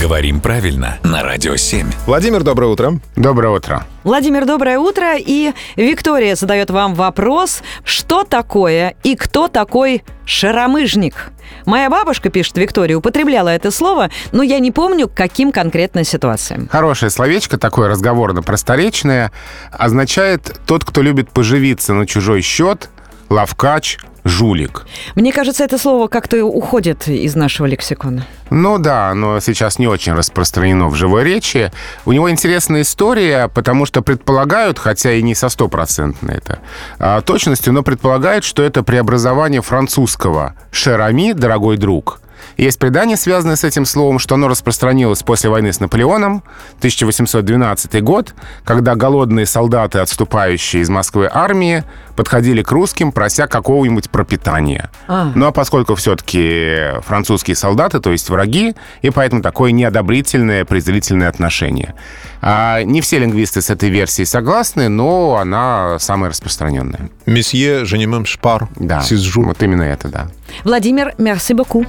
Говорим правильно на Радио 7. Владимир, доброе утро. Доброе утро. Владимир, доброе утро. И Виктория задает вам вопрос, что такое и кто такой шаромыжник? Моя бабушка, пишет Виктория, употребляла это слово, но я не помню, к каким конкретно ситуациям. Хорошее словечко, такое разговорно-просторечное, означает «тот, кто любит поживиться на чужой счет», лавкач, жулик. Мне кажется, это слово как-то уходит из нашего лексикона. Ну да, но сейчас не очень распространено в живой речи. У него интересная история, потому что предполагают, хотя и не со стопроцентной это а, точностью, но предполагают, что это преобразование французского «шерами, дорогой друг», есть предание, связанное с этим словом, что оно распространилось после войны с Наполеоном, 1812 год, когда голодные солдаты, отступающие из Москвы армии, подходили к русским, прося какого-нибудь пропитания. А. Ну а поскольку все-таки французские солдаты, то есть враги, и поэтому такое неодобрительное, презрительное отношение. А не все лингвисты с этой версией согласны, но она самая распространенная. Месье, ne шпар. Да, вот именно это, да. Владимир, merci beaucoup.